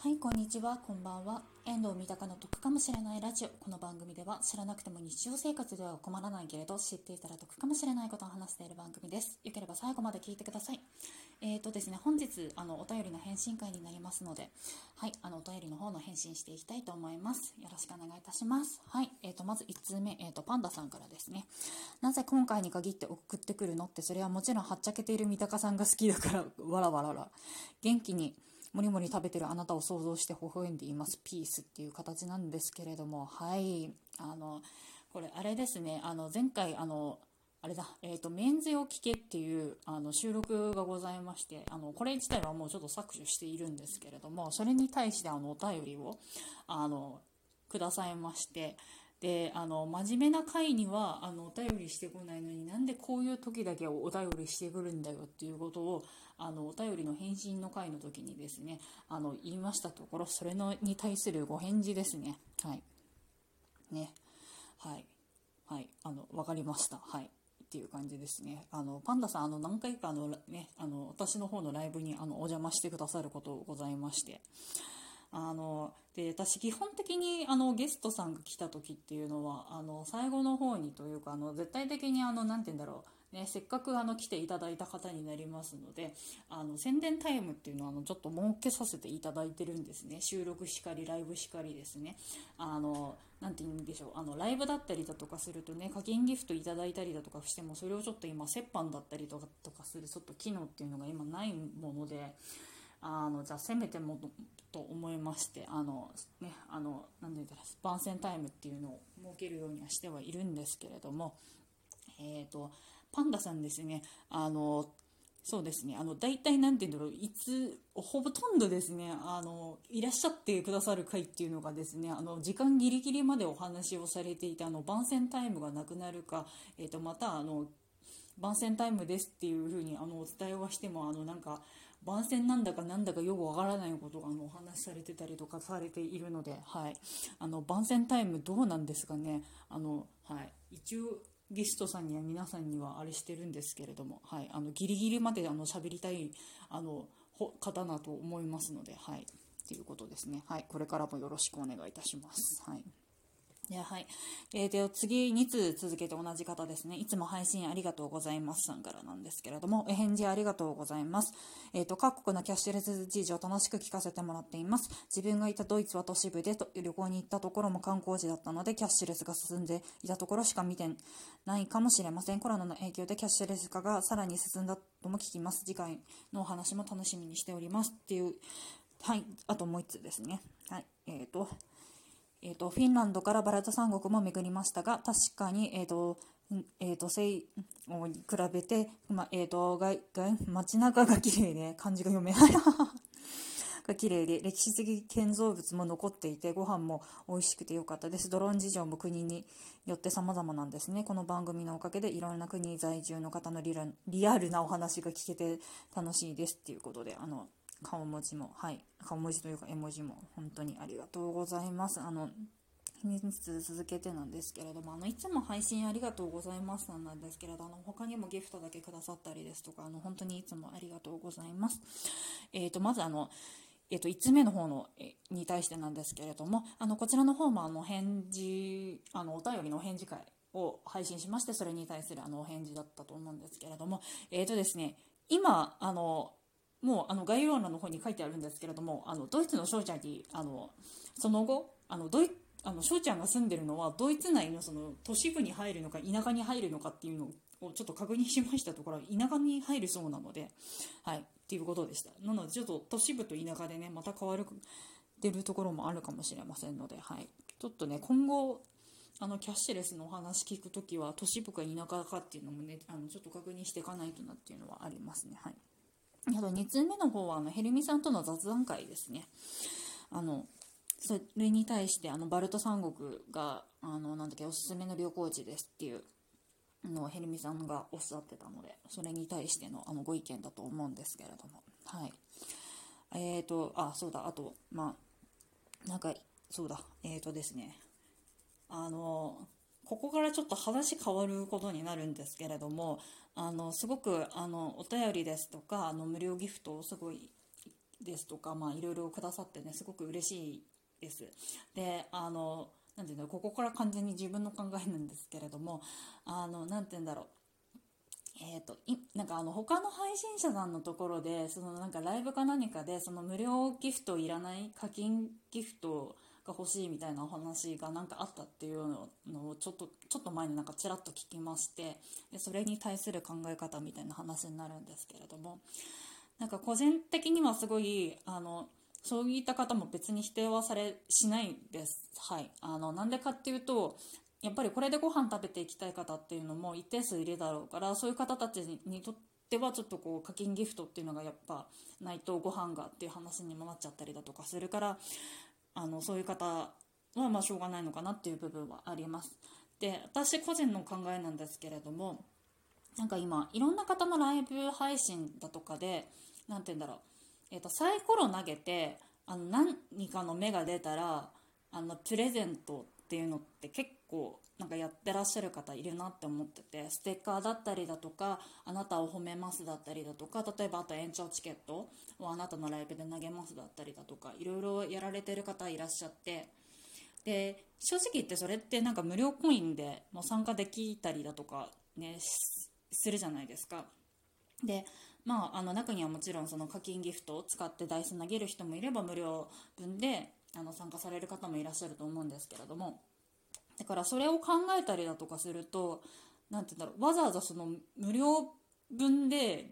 はい、こんにちは、こんばんは。遠藤三鷹の得かもしれないラジオ。この番組では知らなくても日常生活では困らないけれど、知っていたら得かもしれないことを話している番組です。よければ最後まで聞いてください。えーとですね、本日、あの、お便りの返信会になりますので、はい、あの、お便りの方の返信していきたいと思います。よろしくお願いいたします。はい、えーと、まず1通目、えーと、パンダさんからですね。なぜ今回に限って送ってくるの？って、それはもちろんはっちゃけている三鷹さんが好きだから、わらわらら。元気に、もりもり食べてるあなたを想像して微笑んでいます。ピースっていう形なんですけれども。はい。あのこれあれですね。あの前回あのあれだ、えっ、ー、と、メンズを聞けっていうあの収録がございまして、あの、これ自体はもうちょっと削除しているんですけれども、それに対してあの、お便りを、あの、くださいまして、であの真面目な回にはあのお便りしてこないのになんでこういう時だけお便りしてくるんだよっていうことをあのお便りの返信の回の時にですねあの言いましたところそれのに対するご返事ですね。はい。ね。はい。はい。あの分かりました。はい。っていう感じですね。あの、パンダさん、あの、何回かあの、ね、あの、私の方のライブに、あの、お邪魔してくださることございまして、あので私基本的にあのゲストさんが来た時っていうのはあの最後の方にというかあの絶対的にあのなて言うんだろうね、せっかくあの来ていただいた方になりますのであの宣伝タイムっていうのはあのちょっと設けさせていただいてるんですね。収録しかりライブしかりですね。あのなて言うんでしょうあのライブだったりだとかするとね課金ギフトいただいたりだとかしてもそれをちょっと今折半だったりとかとかするちょっと機能っていうのが今ないものであのじゃあせめてもと思いましてあのねあの何て言うんだろう番宣タイムっていうのを設けるようにはしてはいるんですけれどもえ、ー、とパンダさんですねあのそうですねあの大体何て言うんだろういつほとんどですねあのいらっしゃってくださる回っていうのがですねあの時間ギリギリまでお話をされていてあの番宣タイムがなくなるか、えーと、とまたあの番宣タイムですっていう風にあのお伝えはしてもあのなんか番宣なんだかなんだかよくわからないことがあのお話しされてたりとかされているので、はい、あの番宣タイムどうなんですかね。あの、はい、一応ゲストさんには皆さんにはあれしてるんですけれども、はい、あのギリギリまであの喋りたいあの方だと思いますので、はい、ということですね、はい、これからもよろしくお願いいたします。はい。やはい。えー、で、次、2通続けて同じ方ですね。いつも配信ありがとうございますさんからなんですけれども、え返事ありがとうございます。えっ、ー、と、各国のキャッシュレス事情を楽しく聞かせてもらっています。自分がいたドイツは都市部で旅行に行ったところも観光地だったので、キャッシュレスが進んでいたところしか見てないかもしれません。コロナの影響でキャッシュレス化がさらに進んだとも聞きます。次回のお話も楽しみにしております。っていう、はい。あともう1つですね。はい。えっ、ー、と、えーと、フィンランドからバラタ三国も巡りましたが確かに、えーとえーと、西欧に比べて、まえーと、外外街中が綺麗で漢字が読めない。が綺麗で歴史的建造物も残っていてご飯も美味しくてよかったです。ドローン事情も国によって様々なんですね。この番組のおかげでいろんな国在住の方のリアルなお話が聞けて楽しいですっていうことであの顔文字も、はい、顔文字というか絵文字も本当にありがとうございます。あの、秘密続けてなんですけれども、あの、いつも配信ありがとうございますなんですけれど、あの、他にもギフトだけくださったりですとか、あの、本当にいつもありがとうございます。えっ、ー、と、まずあの、えっ、ー、と、5つ目の方の、えに対してなんですけれども、あの、こちらの方もあの、返事、あの、お便りのお返事会を配信しまして、それに対するあの、お返事だったと思うんですけれども、えっ、ー、とですね、今、あの、もうあの概要欄の方に書いてあるんですけれどもあのドイツの翔ちゃんにあのその後あのドイあの翔ちゃんが住んでるのはドイツ内のその都市部に入るのか田舎に入るのかっていうのをちょっと確認しましたところ田舎に入るそうなので、はい、っていうことでした。なのでちょっと都市部と田舎でねまた変わるてるところもあるかもしれませんので、はい、ちょっとね今後あのキャッシュレスのお話聞くときは都市部か田舎かっていうのもねあのちょっと確認していかないとなっていうのはありますね。はい。あと2通目の方はあのヘルミさんとの雑談会ですね。あのそれに対してあのバルト三国があのなんだっけおすすめの旅行地ですっていうのをヘルミさんがおっしゃってたのでそれに対してのあのご意見だと思うんですけれども。はい。えーとあそうだ。あとまあなんかそうだ。えーとですね。あのここからちょっと話変わることになるんですけれどもあのすごくあのお便りですとかあの無料ギフトをすごいですとか、まあ、いろいろくださってね、すごく嬉しいです。で、あの、なんていうんだろう、ここから完全に自分の考えなんですけれども、あの、なんて言うんだろう。えーと、いなんかあの他の配信者さんのところでそのなんかライブか何かでその無料ギフトいらない課金ギフトが欲しいみたいなお話がなんかあったっていうのをちょっとちょっと前になんかちらっと聞きましてでそれに対する考え方みたいな話になるんですけれどもなんか個人的にはすごいあのそういった方も別に否定はされしないです。はい、あのなんでかっていうとやっぱりこれでご飯食べていきたい方っていうのも一定数いるだろうからそういう方たちにとってはちょっとこう課金ギフトっていうのがやっぱないとご飯がっていう話にもなっちゃったりだとかするからあのそういう方はまあしょうがないのかなっていう部分はあります。で私個人の考えなんですけれどもなんか今いろんな方のライブ配信だとかで何て言うんだろう、えーと、サイコロ投げてあの何かの目が出たらあのプレゼントっていうのって結構なんかやってらっしゃる方いるなって思っててステッカーだったりだとかあなたを褒めますだったりだとか例えばあと延長チケットをあなたのライブで投げますだったりだとかいろいろやられてる方いらっしゃってで正直言ってそれってなんか無料コインでも参加できたりだとかねするじゃないですか。でまあ、あの中にはもちろんその課金ギフトを使ってダイス投げる人もいれば無料分であの参加される方もいらっしゃると思うんですけれども。だからそれを考えたりだとかすると何て言うんだろうわざわざその無料分で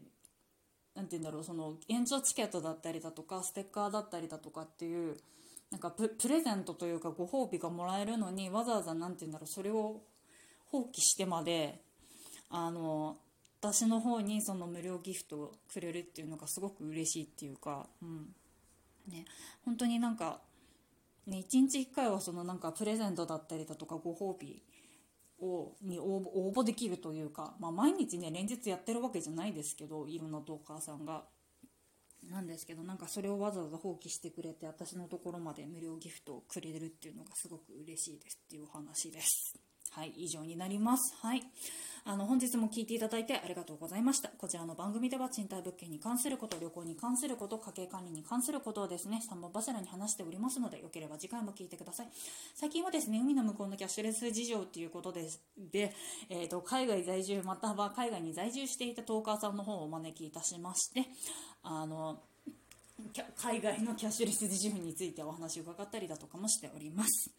何て言うんだろうその延長チケットだったりだとかステッカーだったりだとかっていうなんかプレゼントというかご褒美がもらえるのにわざわざ何て言うんだろうそれを放棄してまであの私の方にその無料ギフトをくれるっていうのがすごく嬉しいっていうか、うん。ね、本当になんか、ね、1日1回はそのなんかプレゼントだったりだとかご褒美をに応募できるというか、まあ、毎日ね連日やってるわけじゃないですけどいろんなトーカーさんが。なんですけどなんかそれをわざわざ放棄してくれて私のところまで無料ギフトをくれるっていうのがすごく嬉しいですっていうお話です。はい、以上になります。はい。あの、本日も聞いていただいてありがとうございました。こちらの番組では賃貸物件に関すること、旅行に関すること、家計管理に関することをですね、3本柱に話しておりますので、よければ次回も聞いてください。最近はですね、海の向こうのキャッシュレス事情ということで、で、えっ、ー、と、海外在住、または海外に在住していたトーカーさんの方をお招きいたしまして、あの、海外のキャッシュレス事情についてお話を伺ったりだとかもしております。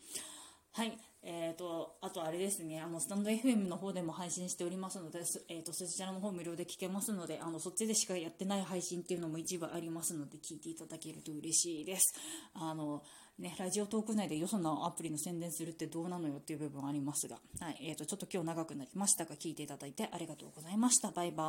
はい。えーと、あとあれですね、あのスタンド FM の方でも配信しておりますので、えーと、そちらの方無料で聞けますのであの、そっちでしかやってない配信っていうのも一部ありますので、聞いていただけると嬉しいです。あのね、ラジオトーク内でよそのアプリの宣伝するってどうなのよっていう部分ありますが、はいえーと、ちょっと今日長くなりましたが、聞いていただいてありがとうございました。バイバイ。